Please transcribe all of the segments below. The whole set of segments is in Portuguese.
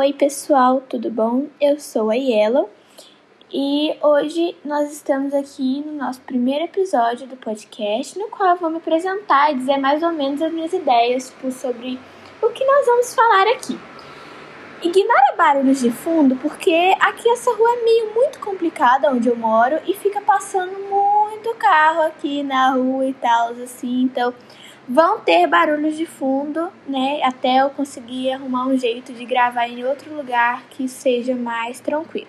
Oi, pessoal, tudo bom? Eu sou a Yellow e hoje nós estamos aqui no nosso primeiro episódio do podcast, no qual eu vou me apresentar e dizer mais ou menos as minhas ideias tipo, sobre o que nós vamos falar aqui. Ignora barulhos de fundo, porque aqui essa rua é meio muito complicada onde eu moro e fica passando muito carro aqui na rua e tal, assim, então vão ter barulhos de fundo, né? Até eu conseguir arrumar um jeito de gravar em outro lugar que seja mais tranquilo.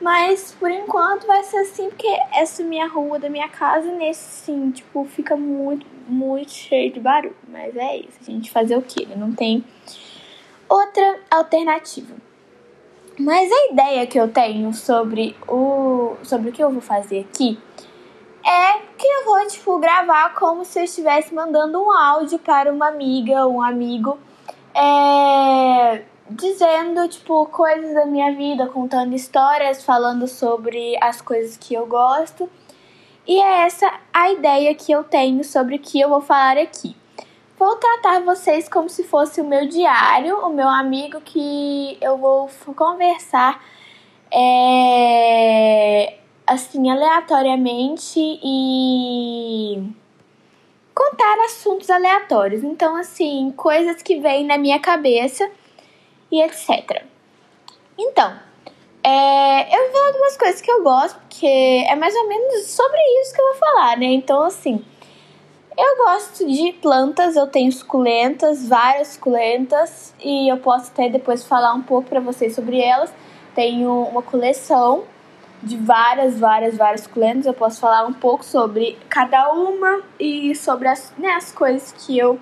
Mas por enquanto vai ser assim, porque essa minha rua da minha casa, nesse sim, tipo, fica muito, muito cheio de barulho. Mas é isso, a gente fazer o quê? Não tem outra alternativa. Mas a ideia que eu tenho sobre o, sobre o que eu vou fazer aqui é que eu vou, tipo, gravar como se eu estivesse mandando um áudio para uma amiga, um amigo, é, dizendo, tipo, coisas da minha vida, contando histórias, falando sobre as coisas que eu gosto. E é essa a ideia que eu tenho sobre o que eu vou falar aqui. Vou tratar vocês como se fosse o meu diário, o meu amigo que eu vou conversar é, assim aleatoriamente e contar assuntos aleatórios. Então, assim, coisas que vêm na minha cabeça e etc. Então, é, eu vou falar algumas coisas que eu gosto, porque é mais ou menos sobre isso que eu vou falar, né? Então, assim, eu gosto de plantas, eu tenho suculentas, várias suculentas, e eu posso até depois falar um pouco para vocês sobre elas. Tenho uma coleção de várias, várias, várias suculentas. Eu posso falar um pouco sobre cada uma e sobre as, né, as coisas que eu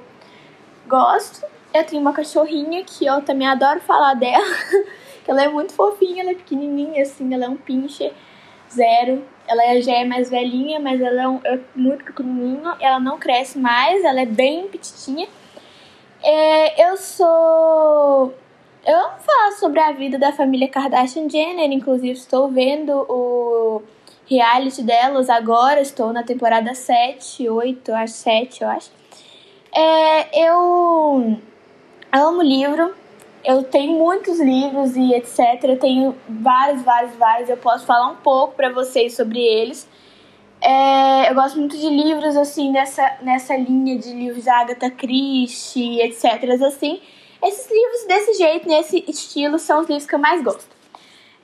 gosto. Eu tenho uma cachorrinha que eu também adoro falar dela, que ela é muito fofinha, ela é pequenininha assim, ela é um pincher zero. Ela já é mais velhinha, mas ela é, um, é muito pequenininha. Ela não cresce mais, ela é bem petitinha. É, eu sou. Eu amo falar sobre a vida da família Kardashian Jenner, inclusive estou vendo o reality delas agora, estou na temporada 7, 8, acho 7, eu acho. É, eu amo livro, eu tenho muitos livros e etc. Eu tenho vários, vários, vários. Eu posso falar um pouco para vocês sobre eles. É, eu gosto muito de livros assim nessa, nessa linha de livros Agatha Christie, etc. Assim, esses livros desse jeito, nesse estilo, são os livros que eu mais gosto.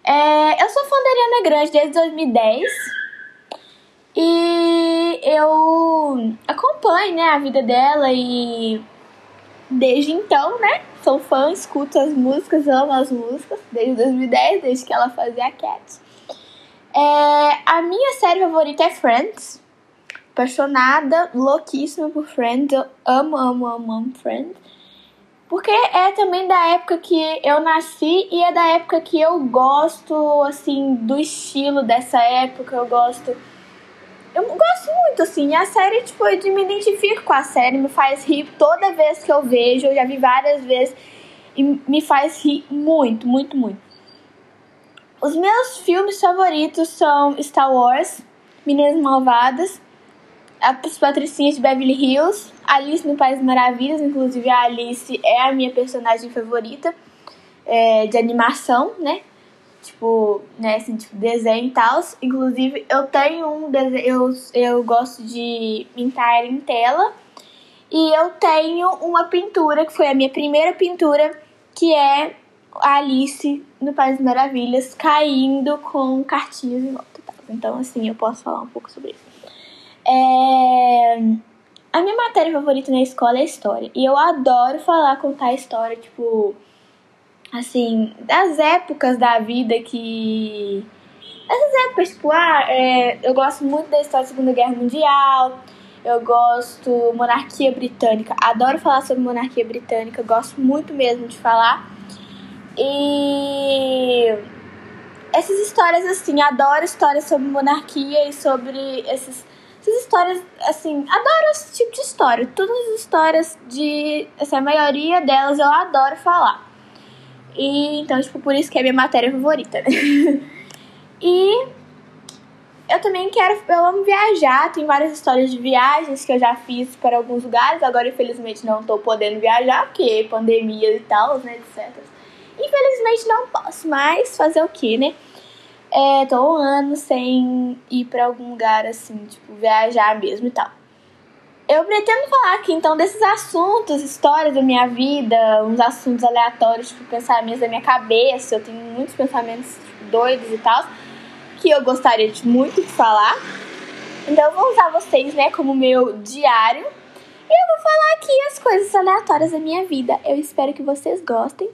É, eu sou fã da Ariana Grande desde 2010 e eu acompanho né, a vida dela e desde então, né? Sou fã, escuto as músicas, amo as músicas, desde 2010, desde que ela fazia a Cat. É, a minha série favorita é Friends. Apaixonada, louquíssima por Friends. Eu amo, amo, amo, amo Friends. É também da época que eu nasci e é da época que eu gosto, assim, do estilo dessa época. Eu gosto eu gosto muito, assim. A série, tipo, eu me identifico com a série, me faz rir toda vez que eu vejo. Eu já vi várias vezes e me faz rir muito, muito, muito. Os meus filmes favoritos são Star Wars, Meninas Malvadas, As Patricinhas de Beverly Hills, Alice no País das Maravilhas, inclusive a Alice é a minha personagem favorita é, de animação, né? tipo, né, assim, tipo, desenho e tal. Inclusive, eu tenho um desenho, eu, eu gosto de pintar em tela. E eu tenho uma pintura, que foi a minha primeira pintura, que é a Alice no País das Maravilhas caindo com cartinhas em volta. Tá? Então, assim, eu posso falar um pouco sobre isso. É... A minha matéria favorita na escola é história. E eu adoro falar, contar história, tipo assim, das épocas da vida que. Essas épocas, tipo, ah, é, eu gosto muito da história da Segunda Guerra Mundial, eu gosto monarquia britânica, adoro falar sobre monarquia britânica, gosto muito mesmo de falar. E essas histórias assim, adoro histórias sobre monarquia e sobre esses, essas histórias assim, adoro esse tipo de história. Todas as histórias de, assim, a maioria delas eu adoro falar. E então, tipo, por isso que é minha matéria favorita, né? e eu também quero, eu amo viajar, tem várias histórias de viagens que eu já fiz para alguns lugares, agora infelizmente não tô podendo viajar, porque pandemia e tal, né, etc. Infelizmente não posso, mas fazer o que, né? É, tô um ano sem ir pra algum lugar assim, tipo, viajar mesmo e tal. Eu pretendo falar aqui então desses assuntos, histórias da minha vida, uns assuntos aleatórios, tipo, pensamentos da minha cabeça. Eu tenho muitos pensamentos tipo, doidos e tal, que eu gostaria de muito de falar. Então eu vou usar vocês, né, como meu diário. E eu vou falar aqui as coisas aleatórias da minha vida. Eu espero que vocês gostem.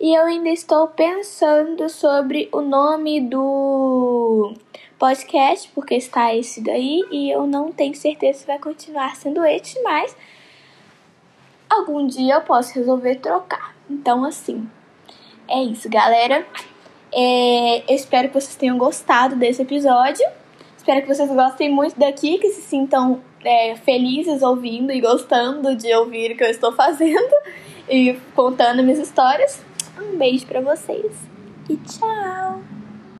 E eu ainda estou pensando sobre o nome do podcast, porque está esse daí, e eu não tenho certeza se vai continuar sendo este, mas algum dia eu posso resolver trocar. Então, assim, é isso, galera. É, eu espero que vocês tenham gostado desse episódio. Espero que vocês gostem muito daqui, que se sintam é, felizes ouvindo e gostando de ouvir o que eu estou fazendo e contando minhas histórias. Um beijo para vocês e tchau!